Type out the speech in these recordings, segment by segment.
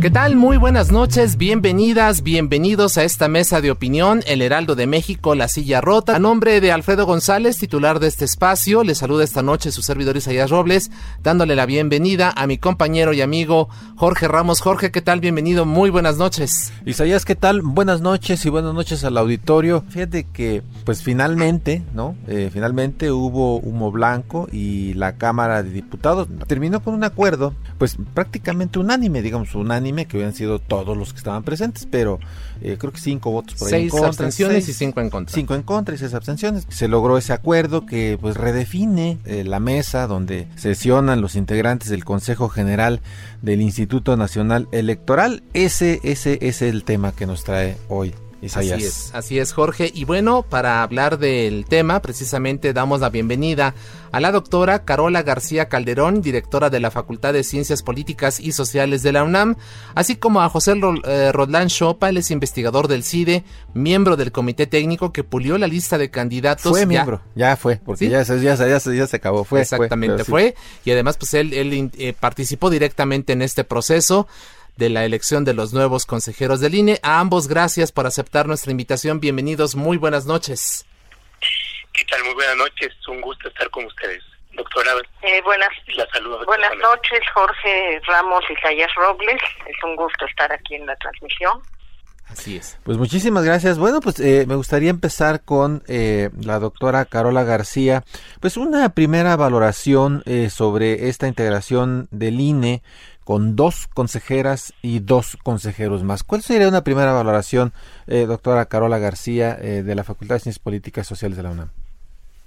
¿Qué tal? Muy buenas noches, bienvenidas, bienvenidos a esta mesa de opinión, El Heraldo de México, La Silla Rota. A nombre de Alfredo González, titular de este espacio, le saluda esta noche su servidor Isaías Robles, dándole la bienvenida a mi compañero y amigo Jorge Ramos. Jorge, ¿qué tal? Bienvenido, muy buenas noches. Isaías, ¿qué tal? Buenas noches y buenas noches al auditorio. Fíjate que, pues finalmente, ¿no? Eh, finalmente hubo humo blanco y la Cámara de Diputados terminó con un acuerdo, pues prácticamente unánime, digamos, unánime, que hubieran sido todos los que estaban presentes, pero eh, creo que cinco votos por ahí Seis en contra. abstenciones seis- y cinco en contra. Cinco en contra y seis abstenciones. Se logró ese acuerdo que pues redefine eh, la mesa donde sesionan los integrantes del Consejo General del Instituto Nacional Electoral. Ese, ese, ese es el tema que nos trae hoy. Así es, así es, Jorge. Y bueno, para hablar del tema, precisamente damos la bienvenida a la doctora Carola García Calderón, directora de la Facultad de Ciencias Políticas y Sociales de la UNAM, así como a José Ro- eh, Rodlán Chopa, él es investigador del CIDE, miembro del comité técnico que pulió la lista de candidatos. Fue ya- miembro, ya fue, porque ¿Sí? ya, se- ya, ya, se- ya se acabó. Fue, Exactamente, sí. fue. Y además, pues él, eh, participó directamente en este proceso de la elección de los nuevos consejeros del INE. A ambos, gracias por aceptar nuestra invitación. Bienvenidos, muy buenas noches. ¿Qué tal? Muy buenas noches. Un gusto estar con ustedes. Doctora, Eh, buenas, la saludo. buenas noches, Jorge Ramos y Sayas Robles. Es un gusto estar aquí en la transmisión. Así es. Pues muchísimas gracias. Bueno, pues eh, me gustaría empezar con eh, la doctora Carola García. Pues una primera valoración eh, sobre esta integración del INE con dos consejeras y dos consejeros más. ¿Cuál sería una primera valoración, eh, doctora Carola García, eh, de la Facultad de Ciencias Políticas y Sociales de la UNAM?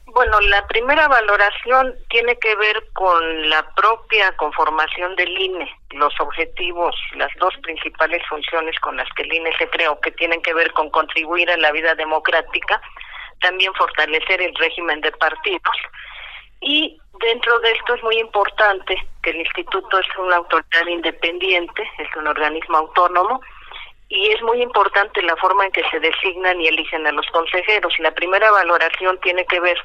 Bueno, la primera valoración tiene que ver con la propia conformación del INE, los objetivos, las dos principales funciones con las que el INE se creó, que tienen que ver con contribuir a la vida democrática, también fortalecer el régimen de partidos y dentro de esto es muy importante el instituto es una autoridad independiente, es un organismo autónomo y es muy importante la forma en que se designan y eligen a los consejeros. La primera valoración tiene que ver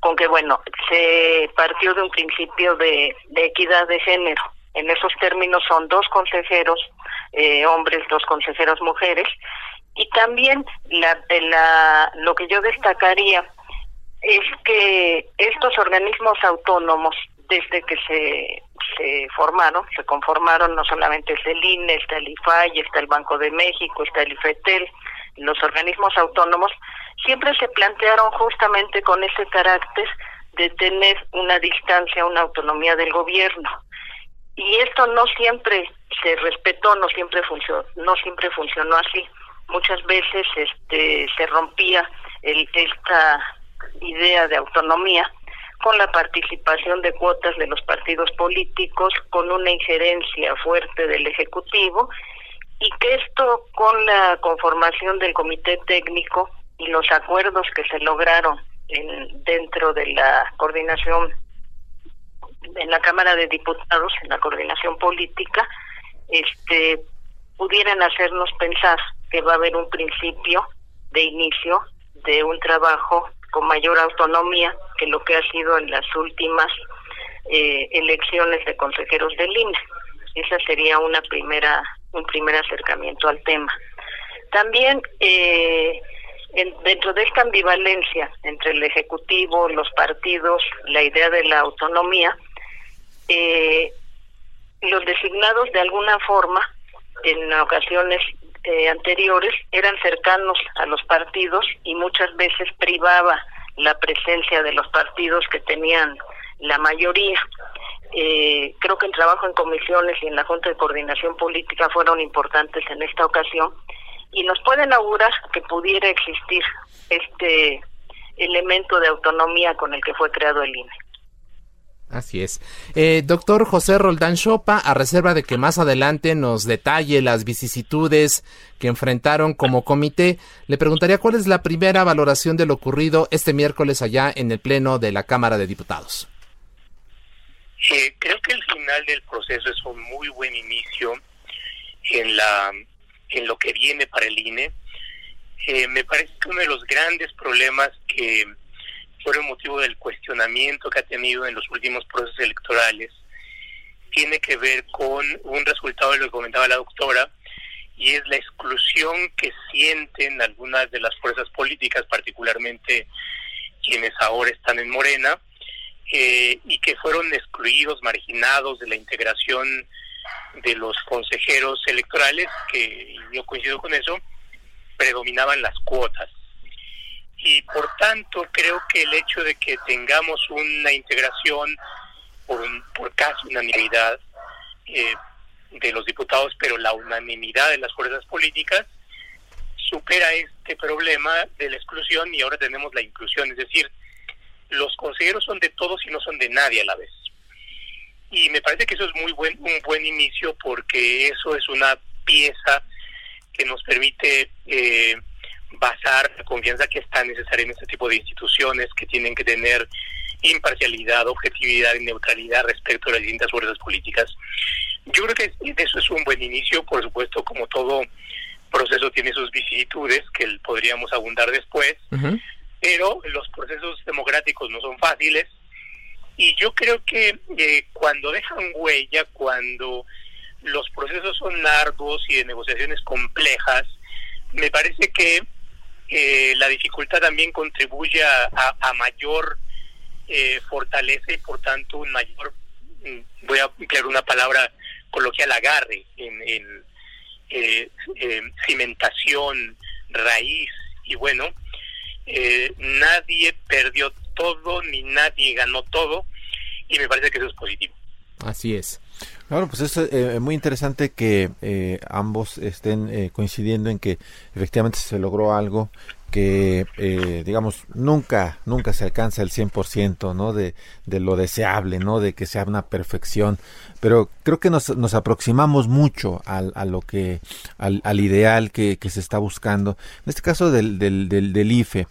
con que, bueno, se partió de un principio de, equidad de género. En esos términos son dos consejeros eh, hombres, dos consejeros mujeres. Y también la, lo que yo destacaría es que estos organismos autónomos, desde que se, formaron, se conformaron, no solamente es el INE, está el IFAI, está el Banco de México, está el IFETEL, los organismos autónomos, siempre se plantearon justamente con ese carácter de tener una distancia, una autonomía del gobierno. Y esto no siempre se respetó, no siempre funcionó, no siempre funcionó así. Muchas veces este se rompía el, esta idea de autonomía con la participación de cuotas de los partidos políticos, con una injerencia fuerte del Ejecutivo, y que esto con la conformación del comité técnico y los acuerdos que se lograron en, dentro de la coordinación en la Cámara de Diputados, en la coordinación política, este pudieran hacernos pensar que va a haber un principio de inicio de un trabajo con mayor autonomía que lo que ha sido en las últimas eh, elecciones de consejeros del INE. Esa sería una primera un primer acercamiento al tema. También eh, en, dentro de esta ambivalencia entre el ejecutivo, los partidos, la idea de la autonomía, eh, los designados de alguna forma en ocasiones eh, anteriores eran cercanos a los partidos y muchas veces privaba la presencia de los partidos que tenían la mayoría. Eh, creo que el trabajo en comisiones y en la Junta de Coordinación Política fueron importantes en esta ocasión y nos pueden augurar que pudiera existir este elemento de autonomía con el que fue creado el INE. Así es. Eh, doctor José Roldán Chopa, a reserva de que más adelante nos detalle las vicisitudes que enfrentaron como comité, le preguntaría cuál es la primera valoración de lo ocurrido este miércoles allá en el Pleno de la Cámara de Diputados. Eh, creo que el final del proceso es un muy buen inicio en, la, en lo que viene para el INE. Eh, me parece que uno de los grandes problemas que fueron motivo del cuestionamiento que ha tenido en los últimos procesos electorales tiene que ver con un resultado de lo que comentaba la doctora y es la exclusión que sienten algunas de las fuerzas políticas, particularmente quienes ahora están en Morena, eh, y que fueron excluidos, marginados de la integración de los consejeros electorales, que yo coincido con eso, predominaban las cuotas y por tanto creo que el hecho de que tengamos una integración por, por casi unanimidad eh, de los diputados, pero la unanimidad de las fuerzas políticas supera este problema de la exclusión y ahora tenemos la inclusión, es decir, los consejeros son de todos y no son de nadie a la vez. Y me parece que eso es muy buen un buen inicio porque eso es una pieza que nos permite eh, basar la confianza que es tan necesaria en este tipo de instituciones que tienen que tener imparcialidad, objetividad y neutralidad respecto a las distintas fuerzas políticas. Yo creo que eso es un buen inicio, por supuesto, como todo proceso tiene sus vicisitudes, que podríamos abundar después, pero los procesos democráticos no son fáciles. Y yo creo que eh, cuando dejan huella, cuando los procesos son largos y de negociaciones complejas, me parece que eh, la dificultad también contribuye a, mayor eh, fortaleza y por tanto un mayor, mm, voy a emplear una palabra coloquial, agarre en, eh, cimentación, raíz y bueno, nadie perdió todo ni nadie ganó todo y me parece que eso es positivo. Así es. Claro, pues es eh, muy interesante que eh, ambos estén eh, coincidiendo en que efectivamente se logró algo que, digamos, nunca, nunca se alcanza el 100%, ¿no? De, de lo deseable, ¿no? De que sea una perfección. Pero creo que nos, nos aproximamos mucho al, a lo que, al, al ideal que, que, se está buscando. En este caso del, del, del, del IFE.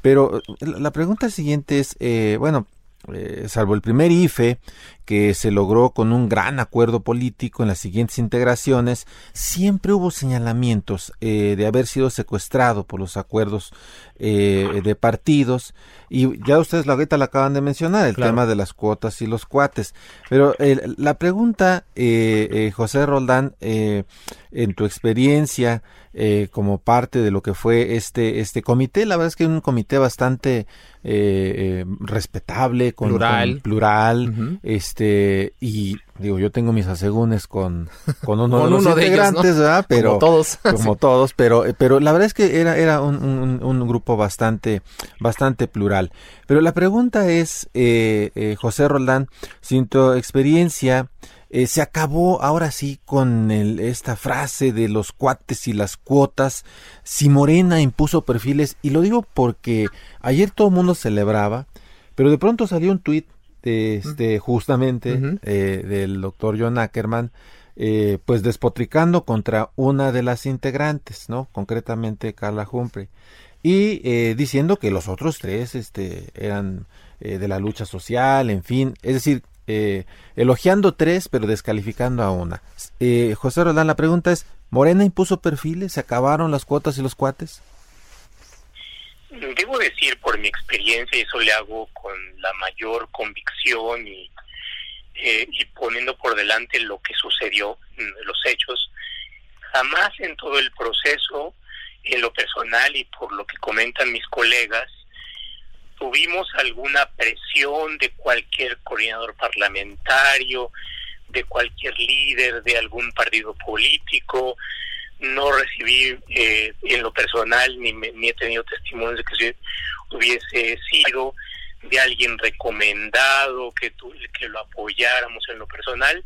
Pero la pregunta siguiente es, bueno, eh, salvo el primer IFE, que se logró con un gran acuerdo político en las siguientes integraciones, siempre hubo señalamientos eh, de haber sido secuestrado por los acuerdos eh, de partidos y ya ustedes la ahorita la acaban de mencionar, el tema de las cuotas y los cuates. Pero la pregunta, José Roldán, en tu experiencia, eh, como parte de lo que fue este, este comité. La verdad es que es un comité bastante eh, eh, respetable, con, plural, plural este, y digo, yo tengo mis asegúnes con, con uno de los integrantes, ¿verdad? Pero, como todos. como todos, pero, pero la verdad es que era, era un, un, un grupo bastante, bastante plural. Pero la pregunta es, José Roldán, sin tu experiencia, eh, se acabó ahora sí con esta frase de los cuates y las cuotas. Si Morena impuso perfiles, y lo digo porque ayer todo el mundo celebraba, pero de pronto salió un tuit de este, justamente eh, del doctor John Ackerman, eh, pues despotricando contra una de las integrantes, ¿no? Concretamente Carla Humphrey. Y diciendo que los otros tres este, eran de la lucha social, en fin, es decir, eh, elogiando tres, pero descalificando a una. Eh, José Roldán, la pregunta es, ¿Morena impuso perfiles? ¿Se acabaron las cuotas y los cuates? Debo decir por mi experiencia, y eso le hago con la mayor convicción y, eh, y poniendo por delante lo que sucedió, mm, los hechos, jamás en todo el proceso, en lo personal y por lo que comentan mis colegas, tuvimos alguna presión de cualquier coordinador parlamentario, de cualquier líder de algún partido político, no recibí eh, en lo personal ni, ni he tenido testimonios de que si hubiese sido de alguien recomendado, que, que lo apoyáramos en lo personal.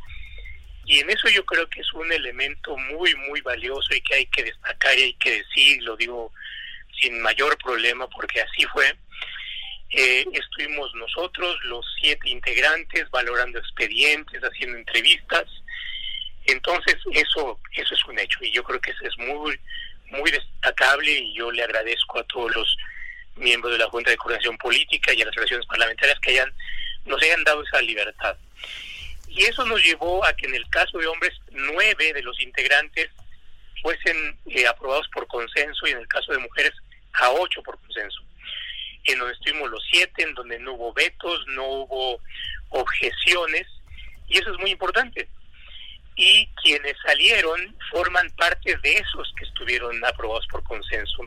Y en eso yo creo que es un elemento muy, muy valioso y que hay que destacar y hay que decir, lo digo sin mayor problema porque así fue. Eh, estuvimos nosotros, los siete integrantes, valorando expedientes, haciendo entrevistas. Entonces, eso, eso es un hecho y yo creo que eso es muy, muy destacable y yo le agradezco a todos los miembros de la Junta de Coordinación Política y a las relaciones parlamentarias que hayan, nos hayan dado esa libertad. Y eso nos llevó a que en el caso de hombres, nueve de los integrantes fuesen eh, aprobados por consenso y en el caso de mujeres a ocho por consenso en donde estuvimos los siete, en donde no hubo vetos, no hubo objeciones, y eso es muy importante. Y quienes salieron forman parte de esos que estuvieron aprobados por consenso.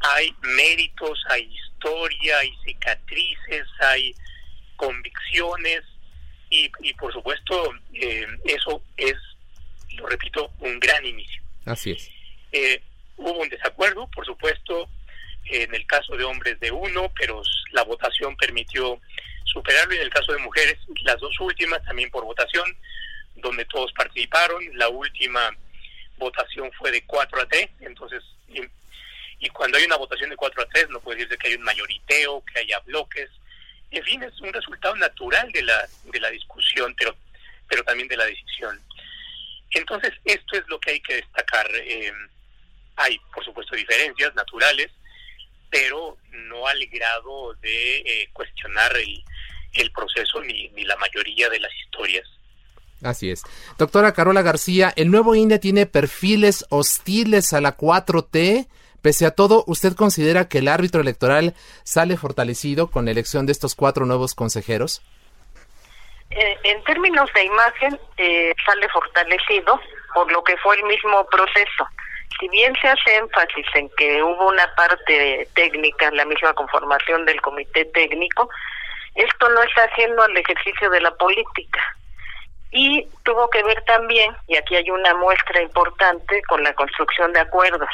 Hay méritos, hay historia, hay cicatrices, hay convicciones, y, y por supuesto eh, eso es, lo repito, un gran inicio. Así es. Eh, hubo un desacuerdo, por supuesto, en el caso de hombres de uno, pero la votación permitió superarlo, y en el caso de mujeres, las dos últimas también por votación, donde todos participaron, la última votación fue de 4 a 3, entonces, y, cuando hay una votación de 4 a 3, no puede decirse que hay un mayoriteo, que haya bloques, en fin, es un resultado natural de la, de la discusión, pero, pero también de la decisión. Entonces, esto es lo que hay que destacar. Eh, hay, por supuesto, diferencias naturales, pero no al grado de eh, cuestionar el, el proceso ni, ni la mayoría de las historias. Así es. Doctora Carola García, el nuevo INE tiene perfiles hostiles a la 4T. Pese a todo, ¿usted considera que el árbitro electoral sale fortalecido con la elección de estos cuatro nuevos consejeros? Eh, en términos de imagen, eh, sale fortalecido por lo que fue el mismo proceso si bien se hace énfasis en que hubo una parte técnica, la misma conformación del comité técnico, esto no está haciendo al ejercicio de la política. Y tuvo que ver también, y aquí hay una muestra importante, con la construcción de acuerdos,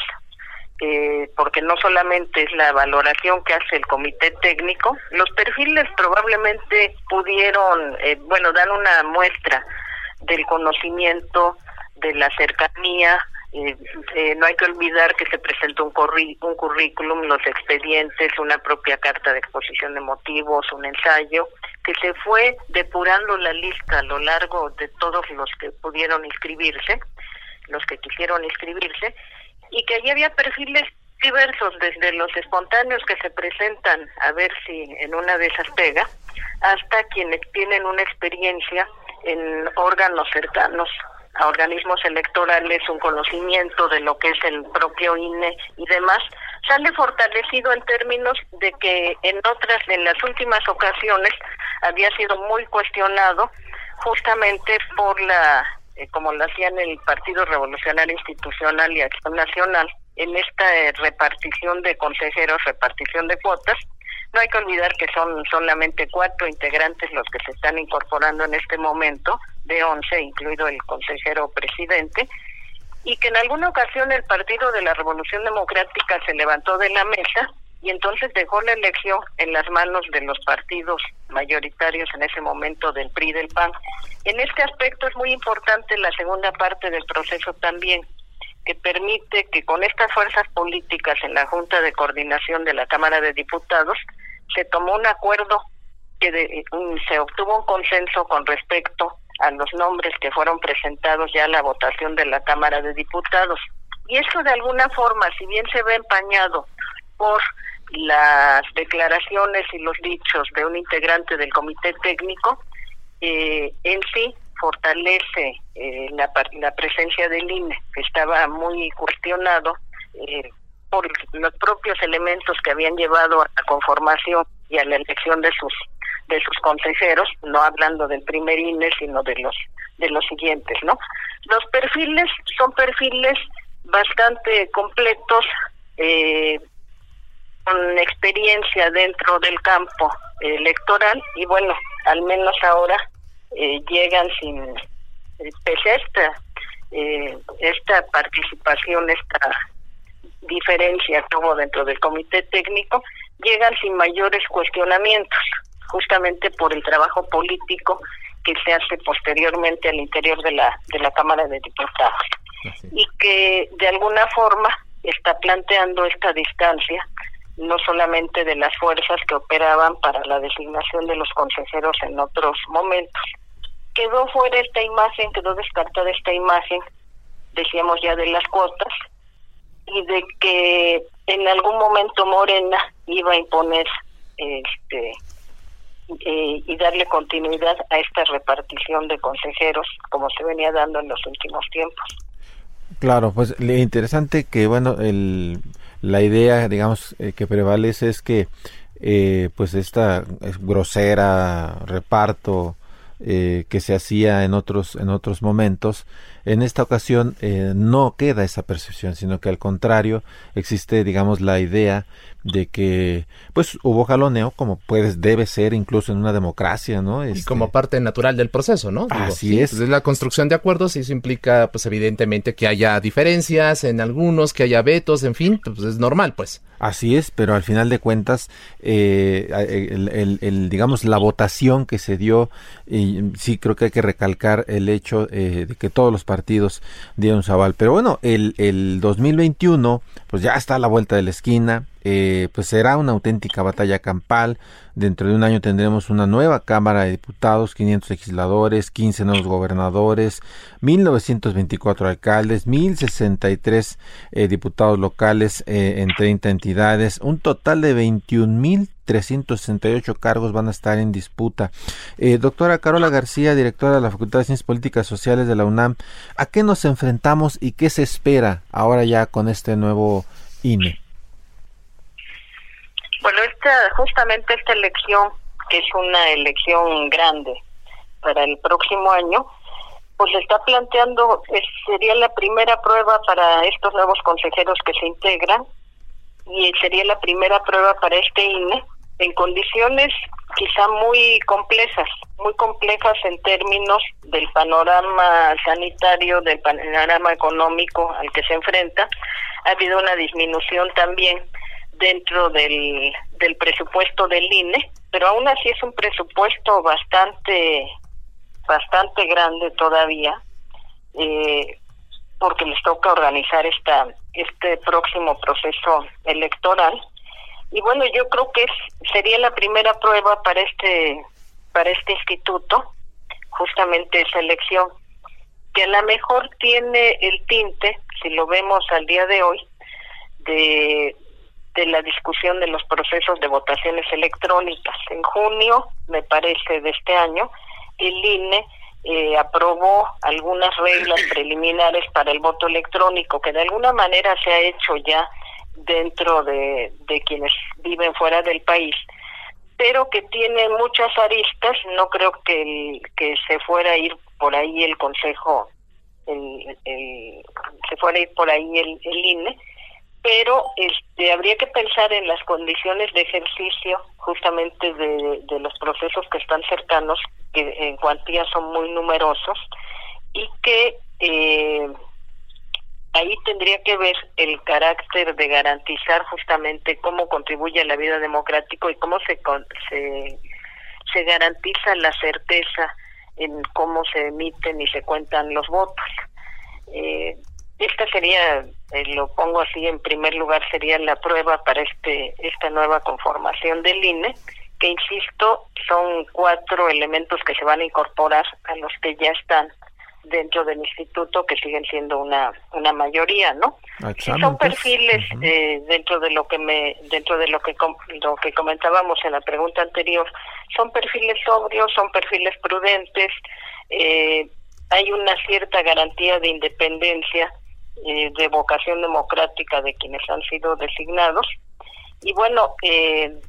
eh, porque no solamente es la valoración que hace el comité técnico, los perfiles probablemente pudieron, eh, bueno, dan una muestra del conocimiento, de la cercanía, eh, eh, no hay que olvidar que se presentó un, un currículum, los expedientes, una propia carta de exposición de motivos, un ensayo, que se fue depurando la lista a lo largo de todos los que pudieron inscribirse, los que quisieron inscribirse, y que allí había perfiles diversos, desde los espontáneos que se presentan a ver si en una de esas pega, hasta quienes tienen una experiencia en órganos cercanos a organismos electorales un conocimiento de lo que es el propio INE y demás, sale fortalecido en términos de que en otras, en las últimas ocasiones, había sido muy cuestionado justamente por la, eh, como lo hacían el Partido Revolucionario Institucional y Acción Nacional, en esta eh, repartición de consejeros, repartición de cuotas, no hay que olvidar que son solamente cuatro integrantes los que se están incorporando en este momento, de once, incluido el consejero presidente, y que en alguna ocasión el Partido de la Revolución Democrática se levantó de la mesa y entonces dejó la elección en las manos de los partidos mayoritarios en ese momento del PRI y del PAN. En este aspecto es muy importante la segunda parte del proceso también, que permite que con estas fuerzas políticas en la Junta de Coordinación de la Cámara de Diputados se tomó un acuerdo que se obtuvo un consenso con respecto a los nombres que fueron presentados ya a la votación de la Cámara de Diputados. Y eso de alguna forma, si bien se ve empañado por las declaraciones y los dichos de un integrante del comité técnico, eh, en sí fortalece eh, la, la presencia del INE, que estaba muy cuestionado eh, por los propios elementos que habían llevado a la conformación y a la elección de sus de sus consejeros, no hablando del primer INE, sino de los de los siguientes, ¿no? Los perfiles son perfiles bastante completos, eh, con experiencia dentro del campo electoral y bueno, al menos ahora eh, llegan sin, pese esta eh, esta participación, esta diferencia que hubo dentro del comité técnico, llegan sin mayores cuestionamientos, justamente por el trabajo político que se hace posteriormente al interior de la, de la Cámara de Diputados. Y que de alguna forma está planteando esta distancia no solamente de las fuerzas que operaban para la designación de los consejeros en otros momentos. Quedó fuera esta imagen, quedó descartada esta imagen, decíamos ya de las cuotas, y de que en algún momento Morena iba a imponer este eh, y darle continuidad a esta repartición de consejeros como se venía dando en los últimos tiempos. Claro, pues interesante que bueno el la idea, digamos, eh, que prevalece es que, eh, pues, esta grosera reparto eh, que se hacía en otros, en otros momentos, en esta ocasión no queda esa percepción, sino que al contrario existe, digamos, la idea de que pues hubo jaloneo como puedes debe ser incluso en una democracia no y este como parte natural del proceso no así es. pues, la construcción de acuerdos y eso implica pues evidentemente que haya diferencias en algunos que haya vetos en fin pues es normal pues. Así es, pero al final de cuentas, eh, el, digamos, la votación que se dio, y sí creo que hay que recalcar el hecho eh, de que todos los partidos dieron su aval. Pero bueno, el, el 2021, pues ya está a la vuelta de la esquina, eh, pues será una auténtica batalla campal. Dentro de un año tendremos una nueva Cámara de Diputados, 500 legisladores, 15 nuevos gobernadores, 1924 alcaldes, 1063 eh, diputados locales eh, en 30 entidades, un total de 21.368 cargos van a estar en disputa. doctora Carola García, directora de la Facultad de Ciencias Políticas Sociales de la UNAM, ¿a qué nos enfrentamos y qué se espera ahora ya con este nuevo INE? Bueno, esta, justamente esta elección, que es una elección grande para el próximo año, pues está planteando, sería la primera prueba para estos nuevos consejeros que se integran y sería la primera prueba para este INE en condiciones quizá muy complejas, muy complejas en términos del panorama sanitario, del panorama económico al que se enfrenta. Ha habido una disminución también dentro del, del presupuesto del INE, pero aún así es un presupuesto bastante bastante grande todavía, eh, porque les toca organizar esta este próximo proceso electoral. Y bueno, yo creo que es, sería la primera prueba para este para este instituto, justamente esa elección, que a lo mejor tiene el tinte, si lo vemos al día de hoy, de de la discusión de los procesos de votaciones electrónicas. En junio, me parece, de este año, el INE eh, aprobó algunas reglas preliminares para el voto electrónico, que de alguna manera se ha hecho ya dentro de, de quienes viven fuera del país, pero que tiene muchas aristas. No creo que, que se fuera a ir por ahí el Consejo, el, se fuera a ir por ahí el, el INE pero este habría que pensar en las condiciones de ejercicio justamente de, los procesos que están cercanos, que en cuantía son muy numerosos, y que eh, ahí tendría que ver el carácter de garantizar justamente cómo contribuye a la vida democrática y cómo se, se, se garantiza la certeza en cómo se emiten y se cuentan los votos. Eh, esta sería, eh, lo pongo así en primer lugar, sería la prueba para este esta nueva conformación del INE, que insisto, son cuatro elementos que se van a incorporar a los que ya están dentro del instituto que siguen siendo una una mayoría no son perfiles eh, dentro de lo que me dentro de lo que lo que comentábamos en la pregunta anterior son perfiles sobrios son perfiles prudentes eh, hay una cierta garantía de independencia eh, de vocación democrática de quienes han sido designados. Y bueno, eh,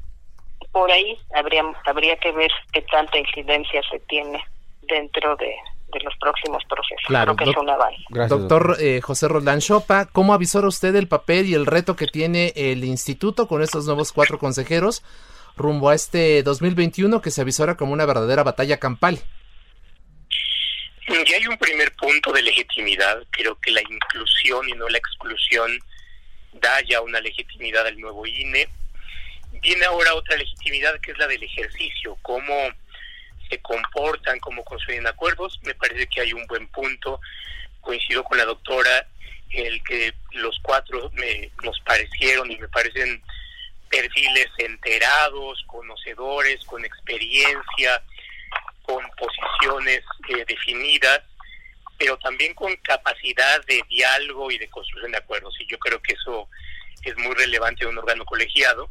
por ahí habría, habría que ver qué tanta incidencia se tiene dentro de, los próximos procesos. Claro, Creo que es un avance. doctor eh, José Roldán Chopa, ¿cómo avisora usted el papel y el reto que tiene el instituto con estos nuevos cuatro consejeros rumbo a este 2021 que se avisora como una verdadera batalla campal? Y hay un primer punto de legitimidad. Creo que la inclusión y no la exclusión da ya una legitimidad al nuevo INE. Viene ahora otra legitimidad que es la del ejercicio, cómo se comportan, cómo construyen acuerdos. Me parece que hay un buen punto. Coincido con la doctora el que los cuatro me, nos parecieron y me parecen perfiles enterados, conocedores, con experiencia, con posiciones eh, definidas, pero también con capacidad de diálogo y de construcción de acuerdos. Y yo creo que eso es muy relevante en un órgano colegiado.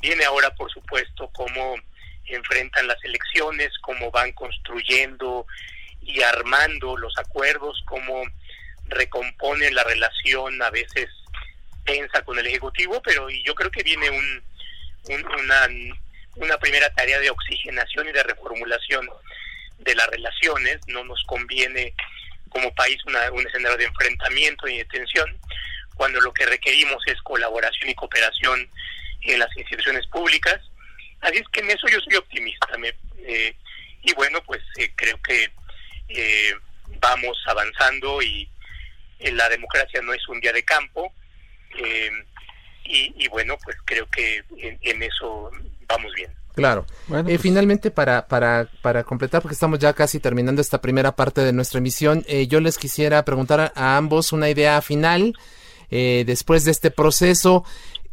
Viene ahora, por supuesto, cómo enfrentan las elecciones, cómo van construyendo y armando los acuerdos, cómo recomponen la relación a veces tensa con el Ejecutivo, pero yo creo que viene un, una, una primera tarea de oxigenación y de reformulación de las relaciones. No nos conviene como país una, un escenario de enfrentamiento y de tensión, cuando lo que requerimos es colaboración y cooperación en las instituciones públicas. Así es que en eso yo soy optimista. Eh, y bueno, pues eh, creo que eh, vamos avanzando y la democracia no es un día de campo. Y, bueno, pues creo que en, eso vamos bien. Claro. Pues finalmente, para, para, para completar, porque estamos ya casi terminando esta primera parte de nuestra emisión, yo les quisiera preguntar a, ambos una idea final. después de este proceso,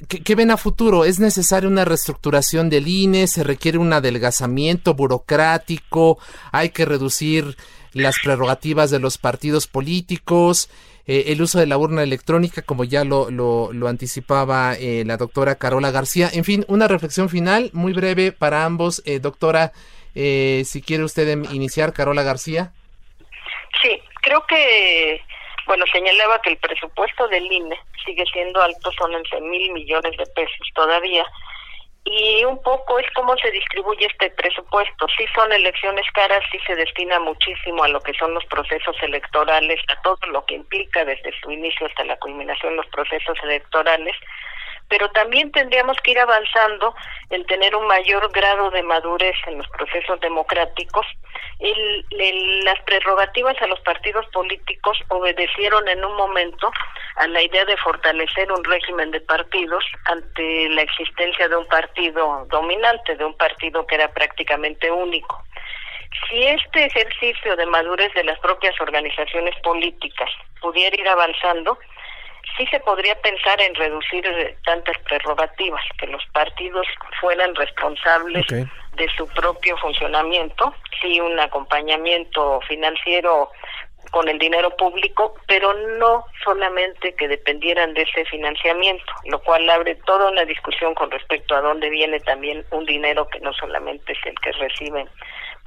¿Qué, ven a futuro? ¿Es necesaria una reestructuración del INE? ¿Se requiere un adelgazamiento burocrático? ¿Hay que reducir las prerrogativas de los partidos políticos? Eh, el uso de la urna electrónica, como ya lo, lo, anticipaba eh, la doctora Carola García. En fin, una reflexión final muy breve para ambos. Eh, doctora, si quiere usted em, iniciar, Carola García. Sí, creo que bueno, señalaba que el presupuesto del INE sigue siendo alto, son 11 mil millones de pesos todavía. Y un poco es cómo se distribuye este presupuesto. Sí son elecciones caras, sí se destina muchísimo a lo que son los procesos electorales, a todo lo que implica desde su inicio hasta la culminación los procesos electorales pero también tendríamos que ir avanzando en tener un mayor grado de madurez en los procesos democráticos. las prerrogativas a los partidos políticos obedecieron en un momento a la idea de fortalecer un régimen de partidos ante la existencia de un partido dominante, de un partido que era prácticamente único. Si este ejercicio de madurez de las propias organizaciones políticas pudiera ir avanzando, sí se podría pensar en reducir eh, tantas prerrogativas, que los partidos fueran responsables de su propio funcionamiento, sí un acompañamiento financiero con el dinero público, pero no solamente que dependieran de ese financiamiento, lo cual abre toda una discusión con respecto a dónde viene también un dinero que no solamente es el que reciben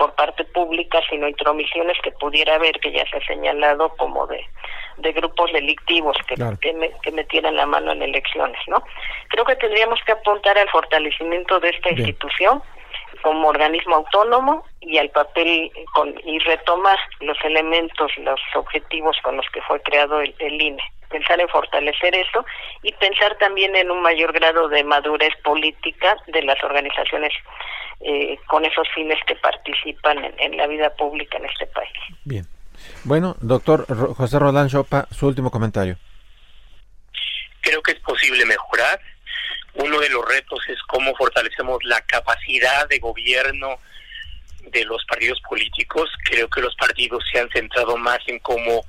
por parte pública, sino intromisiones que pudiera haber, que ya se ha señalado como de, de grupos delictivos que, que, metieran la mano en elecciones, ¿no? Creo que tendríamos que apuntar al fortalecimiento de esta institución como organismo autónomo y al papel con, y retomar los elementos, los objetivos con los que fue creado el, el INE pensar en fortalecer eso y pensar también en un mayor grado de madurez política de las organizaciones eh, con esos fines que participan en, la vida pública en este país. Bien. Bueno, doctor José Rodán Chopa, su último comentario. Creo que es posible mejorar. Uno de los retos es cómo fortalecemos la capacidad de gobierno de los partidos políticos. Creo que los partidos se han centrado más en cómo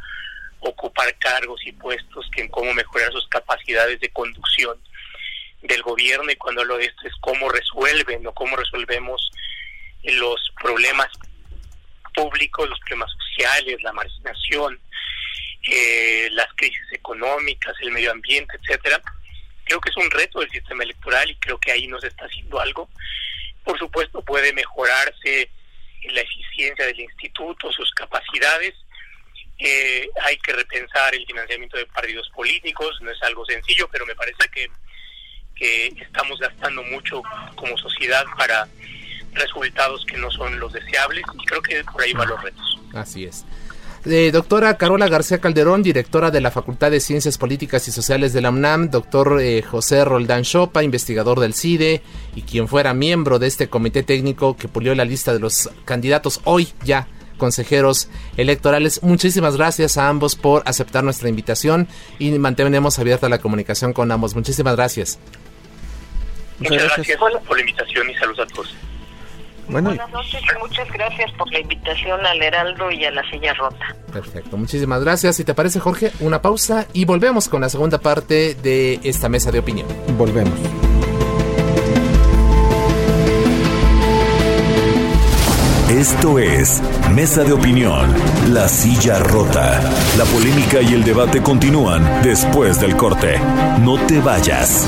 ocupar cargos y puestos que en cómo mejorar sus capacidades de conducción del gobierno y cuando hablo de esto es cómo resuelven o cómo resolvemos los problemas públicos, los problemas sociales, la marginación, eh, las crisis económicas, el medio ambiente, etcétera. Creo que es un reto del sistema electoral y creo que ahí nos está haciendo algo. Por supuesto puede mejorarse la eficiencia del instituto, sus capacidades, eh, hay que repensar el financiamiento de partidos políticos, no es algo sencillo, pero me parece que, que estamos gastando mucho como sociedad para resultados que no son los deseables y creo que por ahí van los retos. Así es. Eh, doctora Carola García Calderón, directora de la Facultad de Ciencias Políticas y Sociales de la UNAM, doctor eh, José Roldán Chopa, investigador del CIDE y quien fuera miembro de este comité técnico que pulió la lista de los candidatos hoy ya consejeros electorales. Muchísimas gracias a ambos por aceptar nuestra invitación y mantenemos abierta la comunicación con ambos. Muchísimas gracias. Muchas, gracias. por la invitación y saludos a todos. Buenas noches y muchas gracias por la invitación al Heraldo y a la Silla Rota. Perfecto, muchísimas gracias. Si te parece, Jorge, una pausa y volvemos con la segunda parte de esta mesa de opinión. Volvemos. Esto es Mesa de Opinión, La Silla Rota. La polémica y el debate continúan después del corte. No te vayas.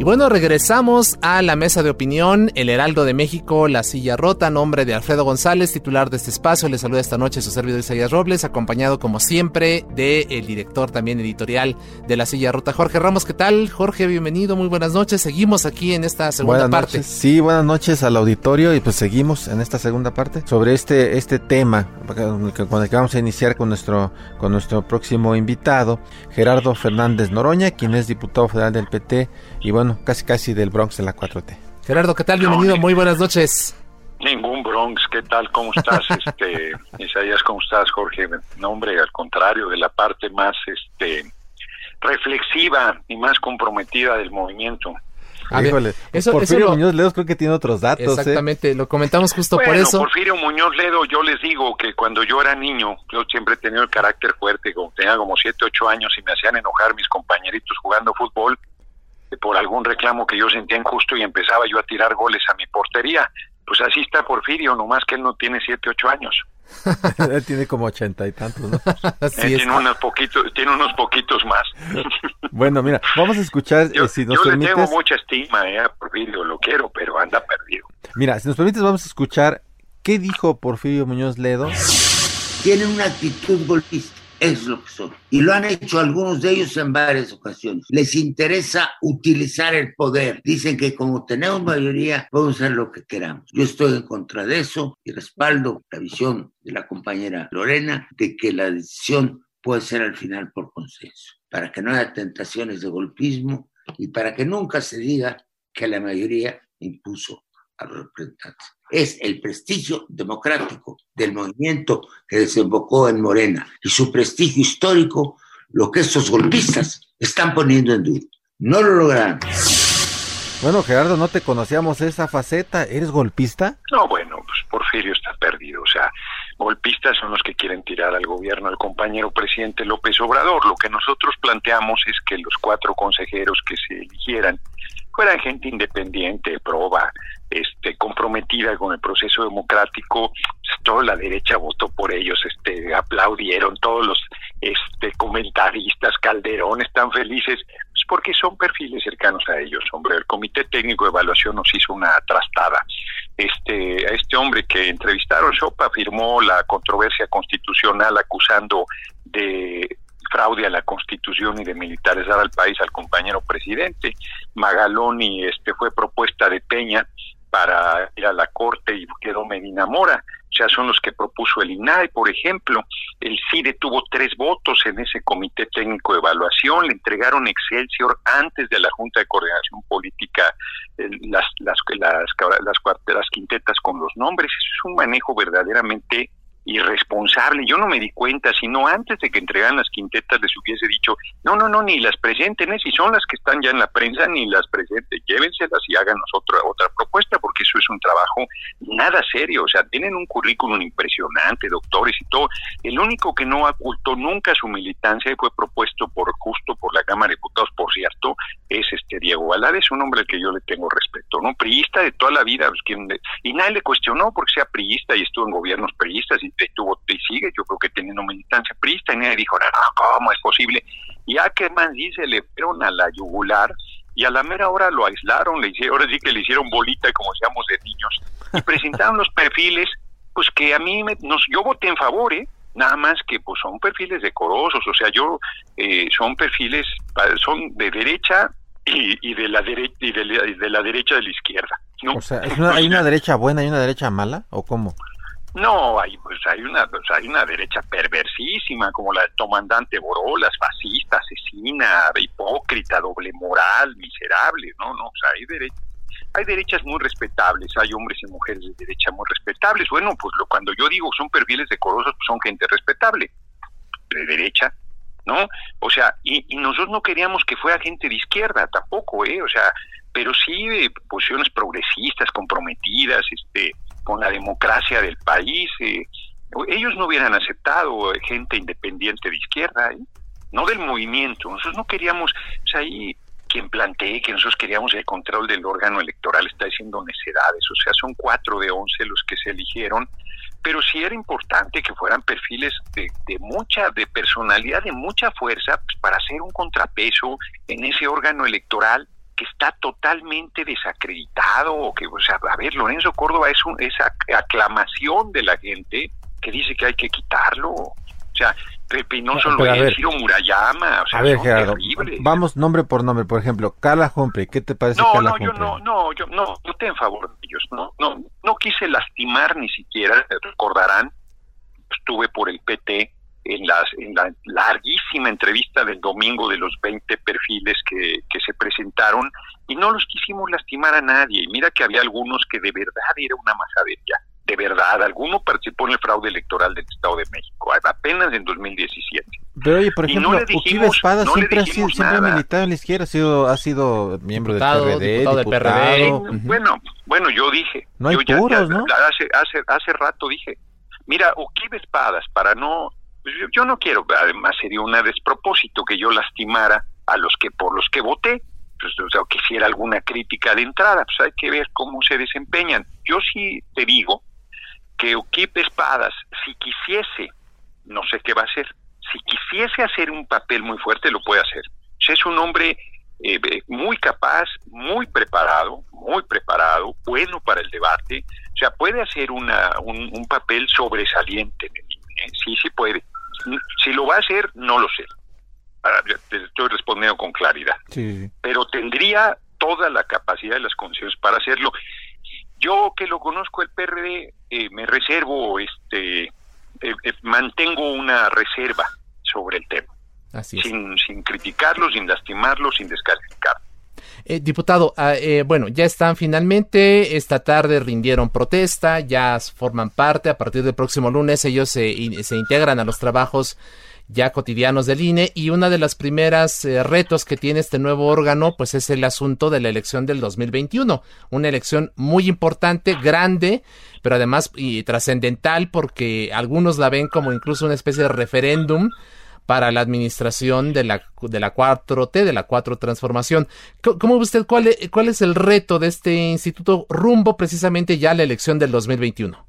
Y bueno, regresamos a la mesa de opinión, El Heraldo de México, La Silla Rota, nombre de Alfredo González, titular de este espacio. Le saluda esta noche su servidor Isaías Robles, acompañado como siempre del director también editorial de La Silla Rota, Jorge Ramos. ¿Qué tal? Jorge, bienvenido, muy buenas noches. Seguimos aquí en esta segunda buenas parte. Noches. Sí, buenas noches al auditorio y pues seguimos en esta segunda parte sobre este, este tema con el que vamos a iniciar con nuestro, con nuestro próximo invitado, Gerardo Fernández Noroña, quien es diputado federal del PT y bueno, casi casi del Bronx de la 4T. Gerardo, ¿qué tal? Bienvenido, muy buenas noches. Ningún Bronx, ¿qué tal? ¿Cómo estás? este, Isaías, ¿cómo estás, Jorge? No, hombre, al contrario, de la parte más este reflexiva y más comprometida del movimiento. A Híjole, eso, Porfirio eso Muñoz Ledo creo que tiene otros datos. ¿eh? Exactamente, ¿eh? lo comentamos justo bueno, por eso. Porfirio Muñoz Ledo, yo les digo que cuando yo era niño, yo siempre he tenido el carácter fuerte, como tenía como 7, 8 años y me hacían enojar mis compañeritos jugando fútbol, por algún reclamo que yo sentía injusto y empezaba yo a tirar goles a mi portería. Pues así está Porfirio, nomás que él no tiene siete, ocho años. él tiene como ochenta y tantos, ¿no? él tiene unos poquitos, tiene unos poquitos más. bueno, mira, vamos a escuchar yo, eh, si nos yo permites. le tengo mucha estima eh, a Porfirio, lo quiero, pero anda perdido. Mira, si nos permites vamos a escuchar qué dijo Porfirio Muñoz Ledo. Tiene una actitud golpista es lo que son. Y lo han hecho algunos de ellos en varias ocasiones. Les interesa utilizar el poder. Dicen que como tenemos mayoría, podemos hacer lo que queramos. Yo estoy en contra de eso y respaldo la visión de la compañera Lorena de que la decisión puede ser al final por consenso, para que no haya tentaciones de golpismo y para que nunca se diga que la mayoría impuso a los representantes. Es el prestigio democrático del movimiento que desembocó en Morena y su prestigio histórico lo que estos golpistas están poniendo en duda. No lo lograron. Bueno, Gerardo, no te conocíamos esa faceta. ¿Eres golpista? No, bueno, pues Porfirio está perdido. O sea, golpistas son los que quieren tirar al gobierno al compañero presidente López Obrador. Lo que nosotros planteamos es que los cuatro consejeros que se eligieran fueran gente independiente, proba, este, comprometida con el proceso democrático, toda la derecha votó por ellos, este, aplaudieron todos los este, comentaristas, Calderón, están felices, pues porque son perfiles cercanos a ellos, hombre. El Comité Técnico de Evaluación nos hizo una trastada. Este, a este hombre que entrevistaron, Chopa afirmó la controversia constitucional acusando de fraude a la Constitución y de militarizar al país al compañero presidente. Magaloni este, fue propuesta de Peña para ir a la corte y quedó Medina Mora. O sea, son los que propuso el INAI, por ejemplo. El CIDE tuvo tres votos en ese comité técnico de evaluación, le entregaron Excelsior antes de la Junta de Coordinación Política las, las, las, las, las quintetas con los nombres. Eso es un manejo verdaderamente irresponsable. Yo no me di cuenta, sino antes de que entregaran las quintetas les hubiese dicho, no, no, no, ni las presenten, ¿eh? si son las que están ya en la prensa, ni las presenten, llévenselas y háganos otra, otra propuesta, porque eso es un trabajo nada serio, o sea, tienen un currículum impresionante, doctores y todo. El único que no ocultó nunca su militancia y fue propuesto por justo por la Cámara de Diputados, por cierto, es este Diego Valadez, un hombre al que yo le tengo respeto, ¿no? Priista de toda la vida, pues, quien, y nadie le cuestionó porque sea priista y estuvo en gobiernos priistas y tuvo y sigue, yo creo que teniendo militancia priista, y nadie dijo, no, ¿cómo es posible? Y a que más dice, le fueron a la yugular y a la mera hora lo aislaron, le hicieron, ahora sí que le hicieron bolita, como decíamos de niños, y presentaron los perfiles, pues que a mí, me, nos, yo voté en favor, ¿eh? nada más que pues son perfiles decorosos, o sea, yo, eh, son perfiles, son de derecha, y, de la derecha y de, la, derecha de la izquierda. ¿no? O sea, ¿hay una derecha buena y una derecha mala o cómo? No, hay, pues hay una pues hay una derecha perversísima como la del comandante Borolas, fascista, asesina, hipócrita, doble moral, miserable, no, no, o sea, hay derecha hay derechas muy respetables, hay hombres y mujeres de derecha muy respetables. Bueno, pues lo, cuando yo digo son perfiles decorosos, pues son gente respetable, de derecha, ¿no? O sea, y, y, nosotros no queríamos que fuera gente de izquierda tampoco, ¿eh? O sea, pero sí de posiciones progresistas, comprometidas, este, con la democracia del país. Eh, ellos no hubieran aceptado gente independiente de izquierda, ¿eh? no del movimiento. Nosotros no queríamos, o sea, ahí quien plantee que nosotros queríamos el control del órgano electoral está diciendo necedades, o sea, son cuatro de once los que se eligieron, pero sí era importante que fueran perfiles de, mucha, de personalidad, de mucha fuerza, pues, para hacer un contrapeso en ese órgano electoral que está totalmente desacreditado, o que, o sea, a ver, Lorenzo Córdoba es un, esa aclamación de la gente que dice que hay que quitarlo, o sea, Pepe, no solo Ciro Murayama, o sea, a ver, Gerardo, vamos nombre por nombre, por ejemplo, Carla Humphrey, ¿qué te parece no, Carla no, Yo no, no, yo no, no te en favor de ellos, no, no, no quise lastimar ni siquiera, recordarán, estuve por el PT en, las, en la larguísima entrevista del domingo de los 20 perfiles que, que se presentaron y no los quisimos lastimar a nadie. Y mira que había algunos que de verdad era una majadería de verdad. Alguno participó en el fraude electoral del Estado de México, apenas en 2017. Pero oye, por ejemplo, no Espada siempre ha sido, siempre ha militado en la izquierda, ha sido, ha sido miembro del PRD, diputado, PRD. Bueno, bueno, yo dije. No hay puros, ¿no? Hace, hace, hace rato dije, mira, Oquive Espadas, para no, yo, no quiero, además sería un despropósito que yo lastimara a los que por los que voté, pues, o sea, que hiciera alguna crítica de entrada, pues hay que ver cómo se desempeñan. Yo sí te digo que Ukip Espadas, si quisiese, no sé qué va a hacer, si quisiese hacer un papel muy fuerte, lo puede hacer. es un hombre eh, muy capaz, muy preparado, muy preparado, bueno para el debate, o sea, puede hacer una, un, papel sobresaliente. ¿Eh? Sí, sí puede. Si lo va a hacer, no lo sé. Ahora, te estoy respondiendo con claridad. Pero tendría toda la capacidad y las condiciones para hacerlo. Yo que lo conozco el PRD, eh, me reservo, este, eh, eh, mantengo una reserva sobre el tema. Sin, sin criticarlo, sin lastimarlo, sin descalificarlo. Diputado, ah, bueno, ya están finalmente, esta tarde rindieron protesta, ya forman parte, a partir del próximo lunes ellos se, se integran a los trabajos ya cotidianos del INE y una de las primeras eh, retos que tiene este nuevo órgano pues es el asunto de la elección del 2021, una elección muy importante, grande, pero además y trascendental porque algunos la ven como incluso una especie de referéndum para la administración de la, de la 4T, de la 4 transformación. ¿Cómo ve usted cuál, e, cuál es el reto de este instituto rumbo precisamente ya a la elección del 2021?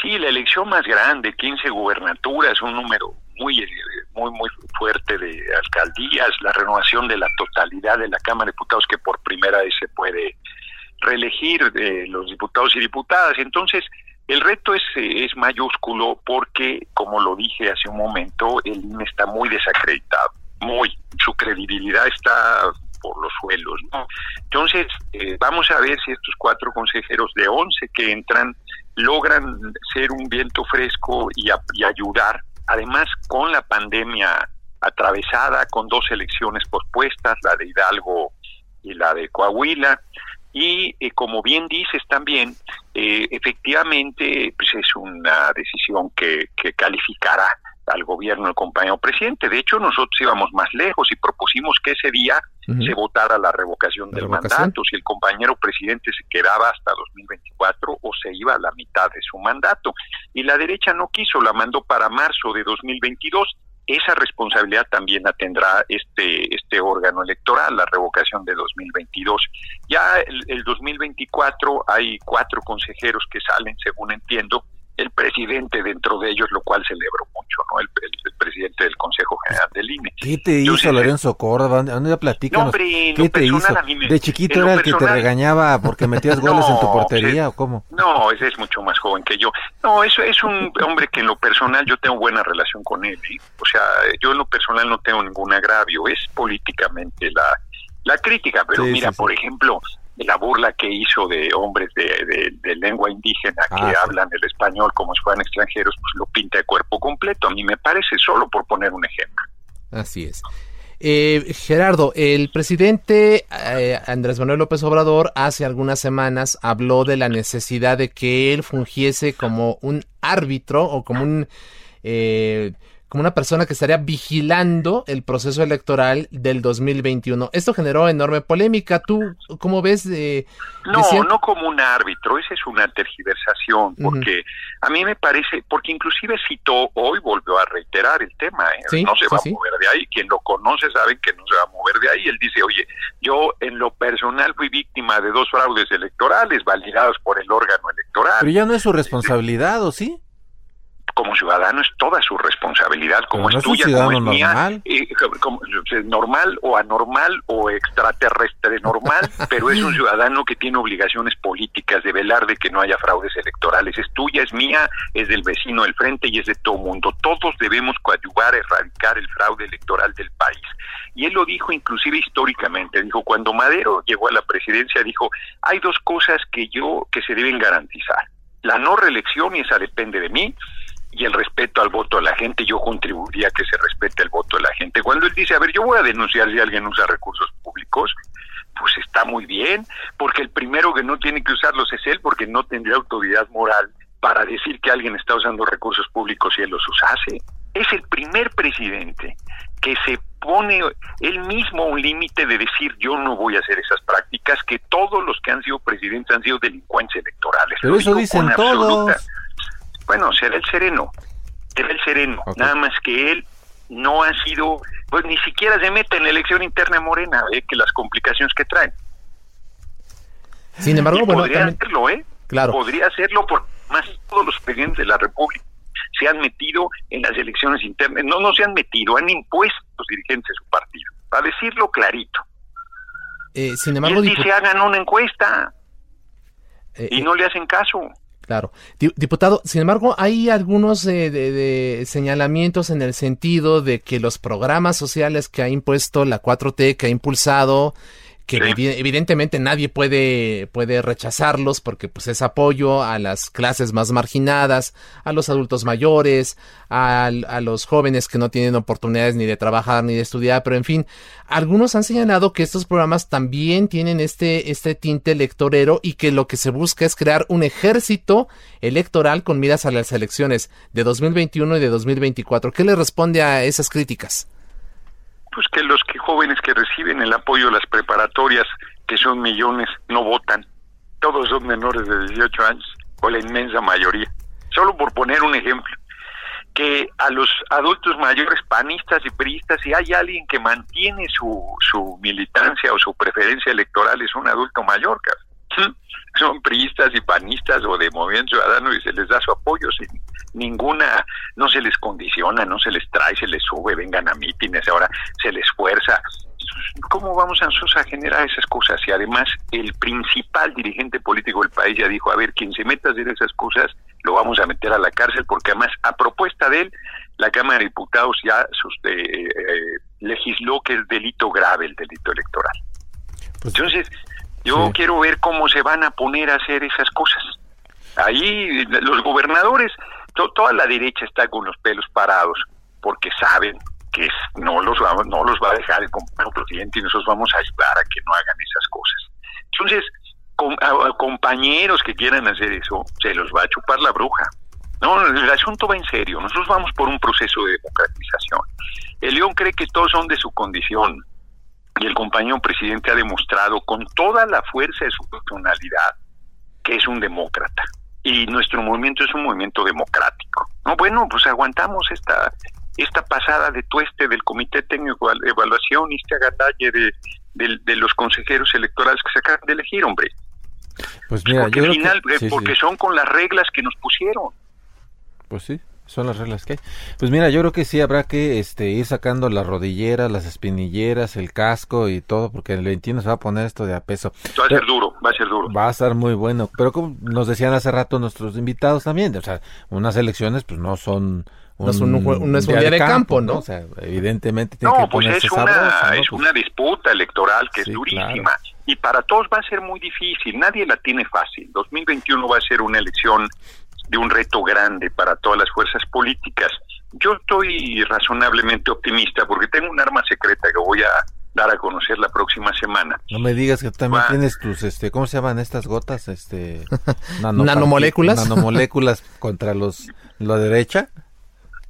Sí, la elección más grande, 15 gubernaturas, un número muy, muy, muy fuerte de alcaldías, la renovación de la totalidad de la Cámara de Diputados que por primera vez se puede reelegir de los diputados y diputadas. Entonces, el reto es, es mayúsculo porque, como lo dije hace un momento, el INE está muy desacreditado, muy, su credibilidad está por los suelos. ¿no? Entonces, eh, vamos a ver si estos cuatro consejeros de once que entran logran ser un viento fresco y, y ayudar además con la pandemia atravesada, con dos elecciones pospuestas, la de Hidalgo y la de Coahuila, y eh, como bien dices también, eh, efectivamente pues es una decisión que, que calificará al gobierno el compañero presidente. De hecho, nosotros íbamos más lejos y propusimos que ese día se votara la revocación del mandato, si el compañero presidente se quedaba hasta 2024 o se iba a la mitad de su mandato. Y la derecha no quiso, la mandó para marzo de 2022. Esa responsabilidad también la tendrá este, este órgano electoral, la revocación de 2022. Ya el, el 2024 hay cuatro consejeros que salen, según entiendo, el presidente dentro de ellos, lo cual celebro mucho, ¿no? El, presidente del Consejo General del INE. ¿Qué te hizo Lorenzo Córdoba? ¿Dónde platícanos? ¿Qué te hizo? de chiquito era el que te regañaba porque metías goles en tu portería o cómo? No, ese es mucho más joven que yo. No, eso es un hombre que en lo personal yo tengo buena relación con él. O sea, yo en lo personal no tengo ningún agravio. Es políticamente la la crítica, pero mira, por ejemplo, la burla que hizo de hombres de, lengua indígena que ah, hablan el español como si fueran extranjeros, pues lo pinta de cuerpo completo. A mí me parece, solo por poner un ejemplo. Así es. Eh, Gerardo, el presidente eh, Andrés Manuel López Obrador hace algunas semanas habló de la necesidad de que él fungiese como un árbitro o como un eh, como una persona que estaría vigilando el proceso electoral del 2021. Esto generó enorme polémica. ¿Tú cómo ves? Eh, no, no como un árbitro, esa es una tergiversación, porque a mí me parece, porque inclusive citó, hoy volvió a reiterar el tema, ¿eh? no se va a mover de ahí, quien lo conoce sabe que no se va a mover de ahí, él dice, oye, yo en lo personal fui víctima de dos fraudes electorales validados por el órgano electoral. Pero ya no es su responsabilidad, ¿o sí? Como ciudadano es toda su responsabilidad, como es tuya, como es mía, eh, normal o anormal o extraterrestre normal, pero es un ciudadano que tiene obligaciones políticas de velar de que no haya fraudes electorales. Es tuya, es mía, es del vecino del frente y es de todo mundo. Todos debemos coadyuvar a erradicar el fraude electoral del país. Y él lo dijo inclusive históricamente, dijo, cuando Madero llegó a la presidencia, dijo, hay dos cosas que yo, que se deben garantizar. La no reelección, y esa depende de mí, y el respeto al voto de la gente, yo contribuiría a que se respete el voto de la gente. Cuando él dice, a ver, yo voy a denunciar si alguien usa recursos públicos, pues está muy bien, porque el primero que no tiene que usarlos es él, porque no tendría autoridad moral para decir que alguien está usando recursos públicos si él los usase. Es el primer presidente que se pone él mismo un límite de decir yo no voy a hacer esas prácticas, que todos los que han sido presidentes han sido delincuentes electorales. Pero eso dicen todos. Bueno, será el sereno, será el sereno, nada más que él no ha sido, pues ni siquiera se mete en la elección interna de Morena, ¿eh? que las complicaciones que traen. Sin embargo, bueno, podría hacerlo, ¿eh? Claro. Podría hacerlo por más todos los presidentes de la República se han metido en las elecciones internas, no, no se han metido, han impuesto los dirigentes de su partido, para decirlo clarito. Eh, sin embargo, y él dice, hagan una encuesta eh, y no le hacen caso. Claro. Diputado, sin embargo, hay algunos eh, de, señalamientos en el sentido de que los programas sociales que ha impuesto la 4T, que ha impulsado, que evidentemente nadie puede, puede rechazarlos porque pues es apoyo a las clases más marginadas, a los adultos mayores, a, a, los jóvenes que no tienen oportunidades ni de trabajar ni de estudiar, pero en fin, algunos han señalado que estos programas también tienen este, este tinte electorero y que lo que se busca es crear un ejército electoral con miras a las elecciones de 2021 y de 2024. ¿Qué le responde a esas críticas? Pues que los que jóvenes que reciben el apoyo de las preparatorias, que son millones, no votan. Todos son menores de 18 años, o la inmensa mayoría. Solo por poner un ejemplo, que a los adultos mayores panistas y priistas, si hay alguien que mantiene su, su militancia o su preferencia electoral, es un adulto mayor, son priistas y panistas o de Movimiento Ciudadano y se les da su apoyo sin ninguna, no se les condiciona, no se les trae, se les sube, vengan a mítines, ahora se les fuerza. ¿Cómo vamos a, a generar esas cosas? Y además el principal dirigente político del país ya dijo, a ver, quien se meta a hacer esas cosas, lo vamos a meter a la cárcel, porque además a propuesta de él, la Cámara de Diputados ya eh, eh, legisló que es delito grave el delito electoral. Pues Entonces, yo quiero ver cómo se van a poner a hacer esas cosas. Ahí los gobernadores, toda la derecha está con los pelos parados porque saben que no los va, no los va a dejar el presidente y nosotros vamos a ayudar a que no hagan esas cosas. Entonces, compañeros que quieran hacer eso, se los va a chupar la bruja. No, el asunto va en serio. Nosotros vamos por un proceso de democratización. El León cree que todos son de su condición y el compañero presidente ha demostrado con toda la fuerza de su personalidad que es un demócrata y nuestro movimiento es un movimiento democrático. No, bueno, pues aguantamos esta esta pasada de tueste del Comité Técnico de Evaluación y este agandalle de, de, los consejeros electorales que se acaban de elegir, hombre. Pues mira, porque final, eh, porque son con las reglas que nos pusieron. Pues sí, son las reglas que hay. Pues mira, yo creo que sí habrá que este, ir sacando las rodilleras, las espinilleras, el casco y todo, porque el 21 se va a poner esto de a peso. Va a ser duro, va a ser duro. Va a estar muy bueno. Pero como nos decían hace rato nuestros invitados también, o sea, unas elecciones pues no son no es un, no es un día, de campo, ¿no? O sea, evidentemente tiene no, que pues ponerse es una, sabrosa, ¿no? es Pues, una disputa electoral que Sí, es durísima claro. y para todos va a ser muy difícil, nadie la tiene fácil. 2021 va a ser una elección de un reto grande para todas las fuerzas políticas. Yo estoy razonablemente optimista porque tengo un arma secreta que voy a dar a conocer la próxima semana. no me digas que también Va. tienes tus, este, ¿cómo se llaman estas gotas? Este, Nanomoléculas. Nanomoléculas contra los, la derecha.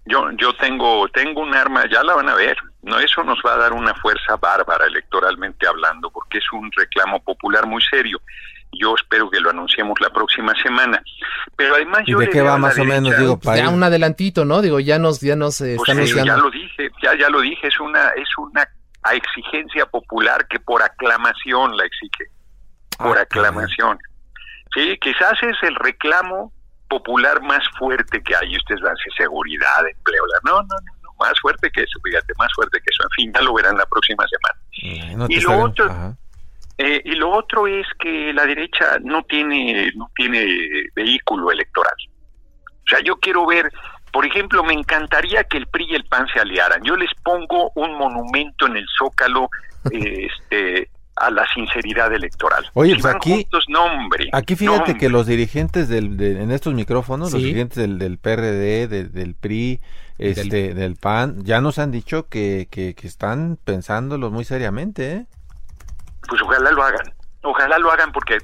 Yo yo tengo tengo un arma, ya la van a ver. No eso nos va a dar una fuerza bárbara electoralmente hablando porque es un reclamo popular muy serio. Yo espero que lo anunciemos la próxima semana. Pero además ¿Y yo de le qué va más o menos? Digo, para ya ir- un adelantito, ¿no? Digo, ya nos, ya nos eh, Pues está sí, anunciando. ya lo dije, ya ya lo dije, es una es una exigencia popular que por aclamación la exige, por Ah, aclamación. Sí, quizás es el reclamo popular más fuerte que hay. Ustedes van a decir seguridad, empleo, la- no, no, no, no, más fuerte que eso, fíjate, más fuerte que eso. En fin, ya lo verán la próxima semana. Ay, no te y lo saben- otro- ajá. Eh, y lo otro es que la derecha no tiene no tiene vehículo electoral. O sea, yo quiero ver, por ejemplo, me encantaría que el PRI y el PAN se aliaran. Yo les pongo un monumento en el Zócalo eh, este, a la sinceridad electoral. Oye, Si pues aquí- juntos, no, hombre. Aquí no, fíjate que los dirigentes del, de- en estos micrófonos, los dirigentes del, del PRD, de- del PRI, este, del, PAN, ya nos han dicho que, que, que están pensándolo muy seriamente, ¿eh? Pues ojalá lo hagan. Ojalá lo hagan porque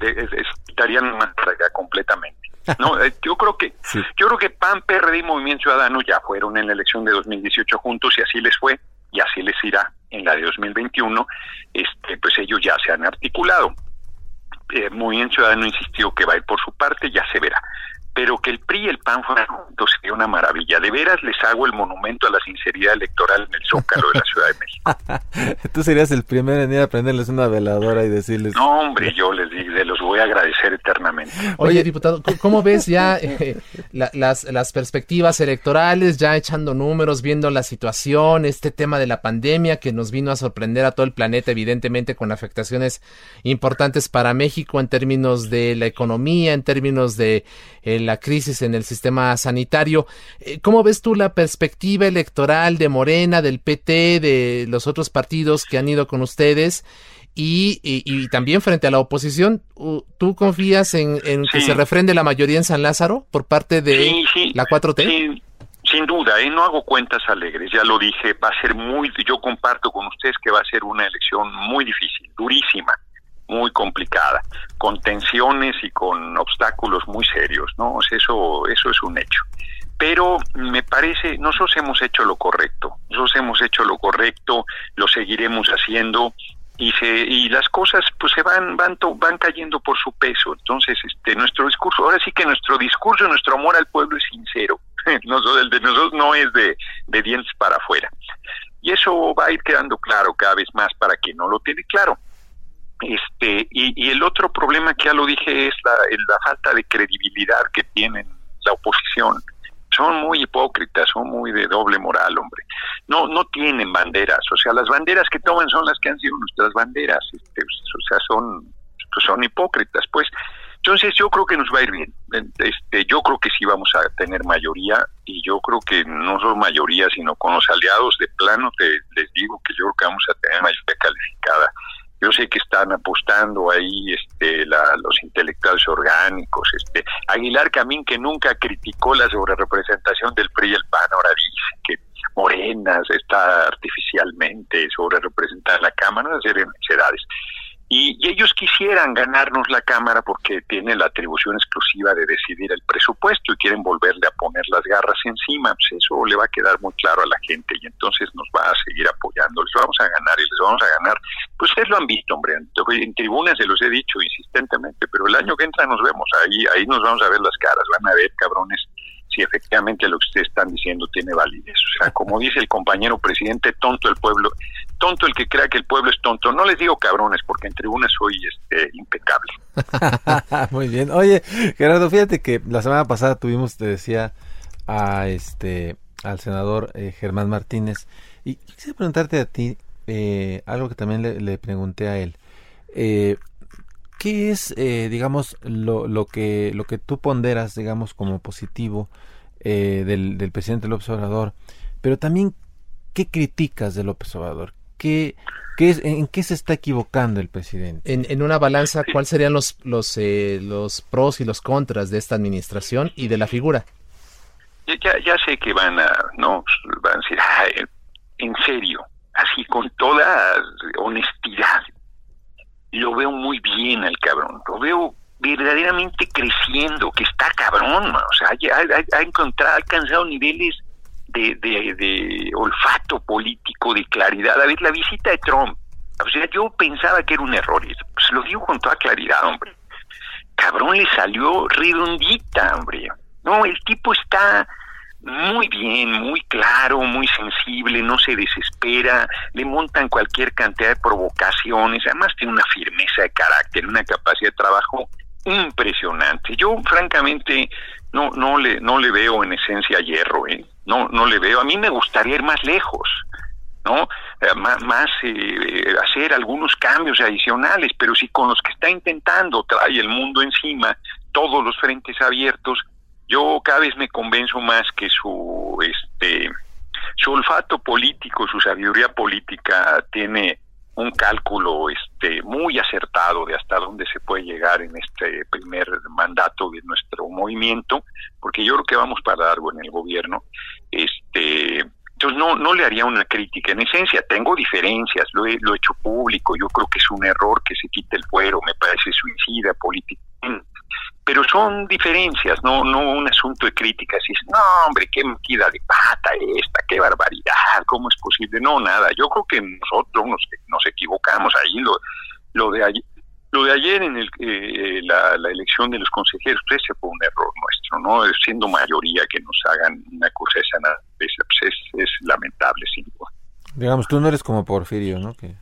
quitarían acá completamente. No, eh, yo creo que Sí. yo creo que PAN, PRD y Movimiento Ciudadano ya fueron en la elección de 2018 juntos y así les fue y así les irá en la de 2021. Este, pues ellos ya se han articulado. Eh, Movimiento Ciudadano insistió que va a ir por su parte, ya se verá. Pero que el PRI y el PAN fueran juntos sería una maravilla. De veras les hago el monumento a la sinceridad electoral en el Zócalo de la Ciudad de México. Tú serías el primero en ir a prenderles una veladora y decirles... No, hombre, yo les digo, los voy a agradecer eternamente. Oye, diputado, ¿cómo- ¿cómo ves ya eh, la- las, las perspectivas electorales, ya echando números, viendo la situación, este tema de la pandemia que nos vino a sorprender a todo el planeta, evidentemente con afectaciones importantes para México en términos de la economía, en términos de eh, la crisis en el sistema sanitario? Eh, ¿Cómo ves tú la perspectiva electoral de Morena, del PT, de los otros partidos que han ido con ustedes? Y, y- y también frente a la oposición, ¿tú confías en, en que se refrende la mayoría en San Lázaro por parte de Sí, sí. la 4T? Sí, sin duda, ¿eh? no hago cuentas alegres, ya lo dije, va a ser muy, yo comparto con ustedes que va a ser una elección muy difícil, durísima, muy complicada, con tensiones y con obstáculos muy serios, ¿no? Eso, eso es un hecho. Pero me parece, nosotros hemos hecho lo correcto, nosotros hemos hecho lo correcto, lo seguiremos haciendo y se y las cosas pues se van van to- van cayendo por su peso entonces este nuestro discurso ahora sí que nuestro discurso nuestro amor al pueblo es sincero nosotros el de nosotros no es de, de dientes para afuera y eso va a ir quedando claro cada vez más para quien no lo tiene claro este y, el otro problema que ya lo dije es la falta de credibilidad que tienen la oposición son muy hipócritas, son muy de doble moral, hombre. No, no tienen banderas, o sea, las banderas que toman son las que han sido nuestras banderas, este, o sea, son, pues son hipócritas, pues. Entonces yo creo que nos va a ir bien. Este, yo creo que sí vamos a tener mayoría y yo creo que no solo mayoría, sino con los aliados de plano te les digo que yo creo que vamos a tener mayoría calificada. Yo sé que están apostando ahí este, la, los intelectuales orgánicos. Este, Aguilar Camín, que nunca criticó la sobrerepresentación del PRI y el PAN, ahora dice que Morena está artificialmente sobre representada en la Cámara, una serie de necedades. Y, ellos quisieran ganarnos la Cámara porque tienen la atribución exclusiva de decidir el presupuesto y quieren volverle a poner las garras encima. Pues eso le va a quedar muy claro a la gente y entonces nos va a seguir apoyando. Les vamos a ganar y les vamos a ganar. Pues ustedes lo han visto, hombre. En, en tribunas se los he dicho insistentemente, pero el año que entra nos vemos. Ahí, ahí nos vamos a ver las caras. Van a ver, cabrones, si efectivamente lo que ustedes están diciendo tiene validez. O sea, como dice el compañero presidente, tonto el pueblo, tonto el que crea que el pueblo es tonto. No les digo cabrones, porque en tribuna soy este, impecable. Muy bien. Oye, Gerardo, fíjate que la semana pasada tuvimos, te decía, a este al senador eh, Germán Martínez y quisiera preguntarte a ti eh, algo que también le, pregunté a él. Eh, ¿Qué es, eh, digamos, lo, lo que lo que tú ponderas, digamos, como positivo eh, del, del presidente López Obrador, pero también, ¿qué criticas de López Obrador? ¿Qué, qué es, ¿En qué se está equivocando el presidente? En, en una balanza, ¿cuáles serían los, los, eh, los pros y los contras de esta administración y de la figura? Ya, ya sé que van a, no, van a decir, "Ay, en serio, así con toda honestidad, lo veo muy bien al cabrón, lo veo verdaderamente creciendo, que está cabrón, o sea, ha encontrado, ha alcanzado niveles de, de, olfato político, de claridad. A ver, la visita de Trump, o sea, yo pensaba que era un error, y pues lo digo con toda claridad, hombre. Cabrón le salió redondita, hombre. No, el tipo está muy bien, muy claro, muy sensible, no se desespera, le montan cualquier cantidad de provocaciones, además tiene una firmeza de carácter, una capacidad de trabajo impresionante. Yo francamente no no le no le veo en esencia hierro, ¿eh? No no le veo. A mí me gustaría ir más lejos. ¿no? Eh, más, más eh, hacer algunos cambios adicionales, pero si con los que está intentando trae el mundo encima, todos los frentes abiertos, yo cada vez me convenzo más que su este su olfato político, su sabiduría política tiene un cálculo este muy acertado de hasta dónde se puede llegar en este primer mandato de nuestro movimiento, porque yo creo que vamos para largo en el gobierno. Este entonces no, no le haría una crítica. En esencia, tengo diferencias, lo he, lo he hecho público, yo creo que es un error que se quite el fuero, me parece suicida políticamente. Pero son diferencias, no no un asunto de críticas. Y no, hombre, qué metida de pata esta, qué barbaridad, ¿cómo es posible? No, nada. Yo creo que nosotros nos, nos equivocamos ahí. Lo, lo de ayer, lo de ayer en el, eh, la, la, elección de los consejeros, pues ese fue un error nuestro, ¿no? Siendo mayoría que nos hagan una cosa esa, pues es, es lamentable, sin duda. Digamos, tú no eres como Porfirio, ¿no? Que...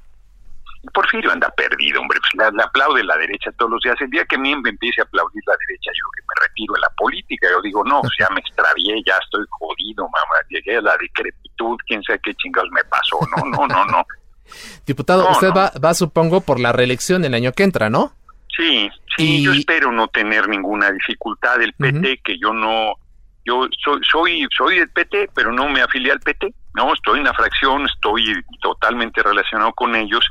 Porfirio anda perdido, hombre, pues la, aplaude la derecha todos los días. El día que a mí me empiece a aplaudir la derecha, yo que me retiro de la política, yo digo, no, ya me extravié, ya estoy jodido, mamá, llegué a la decrepitud, quién sabe qué chingados me pasó, no, no, no, no. Diputado, No, usted no. Va, va, supongo, por la reelección el año que entra, ¿no? Sí, sí, Y- yo espero no tener ninguna dificultad del PT, que yo no, yo soy, soy, soy del PT, pero no me afilié al PT, no, estoy en la fracción, estoy totalmente relacionado con ellos,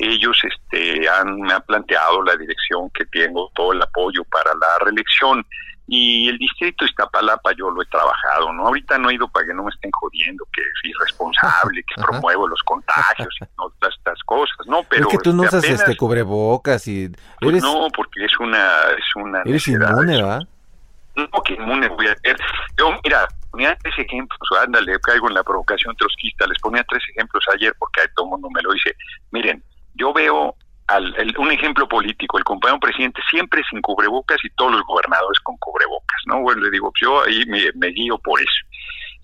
ellos este han, me han planteado la dirección que tengo, todo el apoyo para la reelección, y el distrito de Iztapalapa yo lo he trabajado, ¿no? Ahorita no he ido para que no me estén jodiendo, que es irresponsable, que promuevo los contagios y no, todas estas cosas, ¿no? Pero es que tú no este, usas apenas- este cubrebocas y pues no, porque es una, es una eres inmune, ¿va? No, que inmune voy a ser. Yo, mira, ponía tres ejemplos, ándale, caigo en la provocación trotskista, les ponía tres ejemplos ayer porque todo el mundo me lo dice. Miren, yo veo al, el- un ejemplo político, el compañero presidente siempre sin cubrebocas y todos los gobernadores con cubrebocas, ¿no? Bueno, le digo, pues yo ahí me, me guío por eso.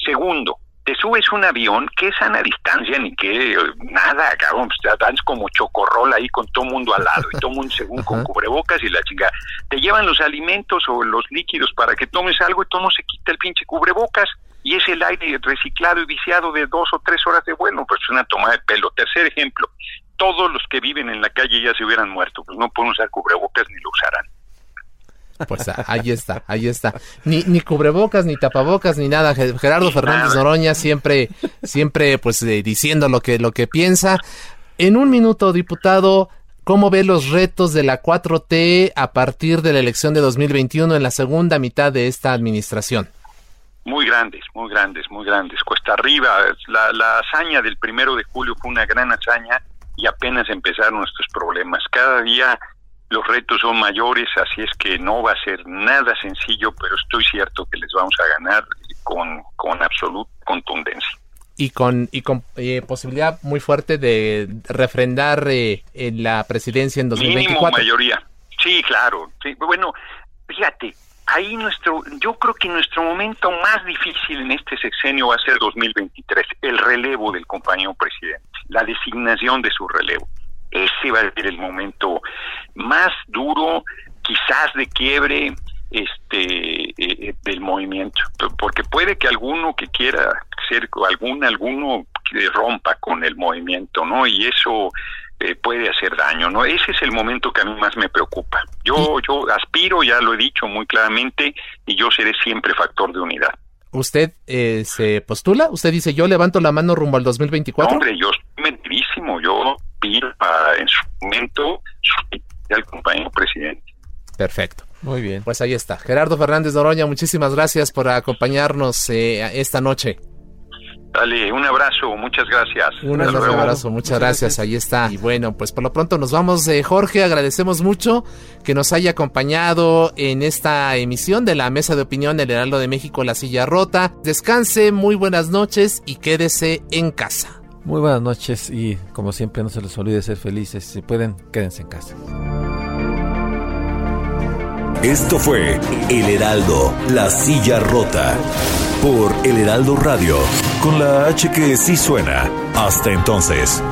Segundo, te subes un avión, ¿qué sana distancia ni qué? eh, Nada, cabrón, pues te das como chocorrol ahí con todo mundo al lado y todo mundo según con cubrebocas y la chingada. Te llevan los alimentos o los líquidos para que tomes algo y todo no se quita el pinche cubrebocas y es el aire reciclado y viciado de dos o tres horas de vuelo, pues es una toma de pelo. Tercer ejemplo, todos los que viven en la calle ya se hubieran muerto, pues no pueden usar cubrebocas ni lo usarán. Pues a- ahí está, ahí está. Ni, ni cubrebocas, ni tapabocas, ni nada. Ge- Gerardo Ni Fernández nada. Noroña siempre, siempre pues eh, diciendo lo que, lo que piensa. En un minuto, diputado, ¿cómo ve los retos de la 4T a partir de la elección de 2021 en la segunda mitad de esta administración? Muy grandes, muy grandes, muy grandes. Cuesta arriba, la, la hazaña del primero de julio fue una gran hazaña y apenas empezaron nuestros problemas. Cada día los retos son mayores, así es que no va a ser nada sencillo, pero estoy cierto que les vamos a ganar con, con absoluta contundencia. Y con, y con eh, posibilidad muy fuerte de refrendar eh, en la presidencia en Mínimo 2024. mayoría. Sí, claro. Sí, bueno, fíjate, ahí nuestro, yo creo que nuestro momento más difícil en este sexenio va a ser 2023, el relevo del compañero presidente, la designación de su relevo. Ese va a ser el momento más duro, quizás de quiebre este eh, del movimiento, porque puede que alguno que quiera ser algún alguno que rompa con el movimiento, ¿no? Y eso eh, puede hacer daño, ¿no? Ese es el momento que a mí más me preocupa. Yo yo aspiro, ya lo he dicho muy claramente, y yo seré siempre factor de unidad. ¿Usted eh, se postula? ¿Usted dice yo levanto la mano rumbo al 2024? hombre, yo estoy metidísimo. Yo pido para, en su momento al compañero presidente. Perfecto. Muy bien. Pues ahí está. Gerardo Fernández Noroña, muchísimas gracias por acompañarnos eh, esta noche. Dale, un abrazo, muchas gracias. Un abrazo, muchas, gracias. ahí está. Y bueno, pues por lo pronto nos vamos, eh, Jorge, agradecemos mucho que nos haya acompañado en esta emisión de la Mesa de Opinión del Heraldo de México, La Silla Rota. Descanse, muy buenas noches y quédese en casa. Muy buenas noches y como siempre no se les olvide ser felices. Si pueden, quédense en casa. Esto fue El Heraldo, La Silla Rota, por El Heraldo Radio, con la H que sí suena. Hasta entonces.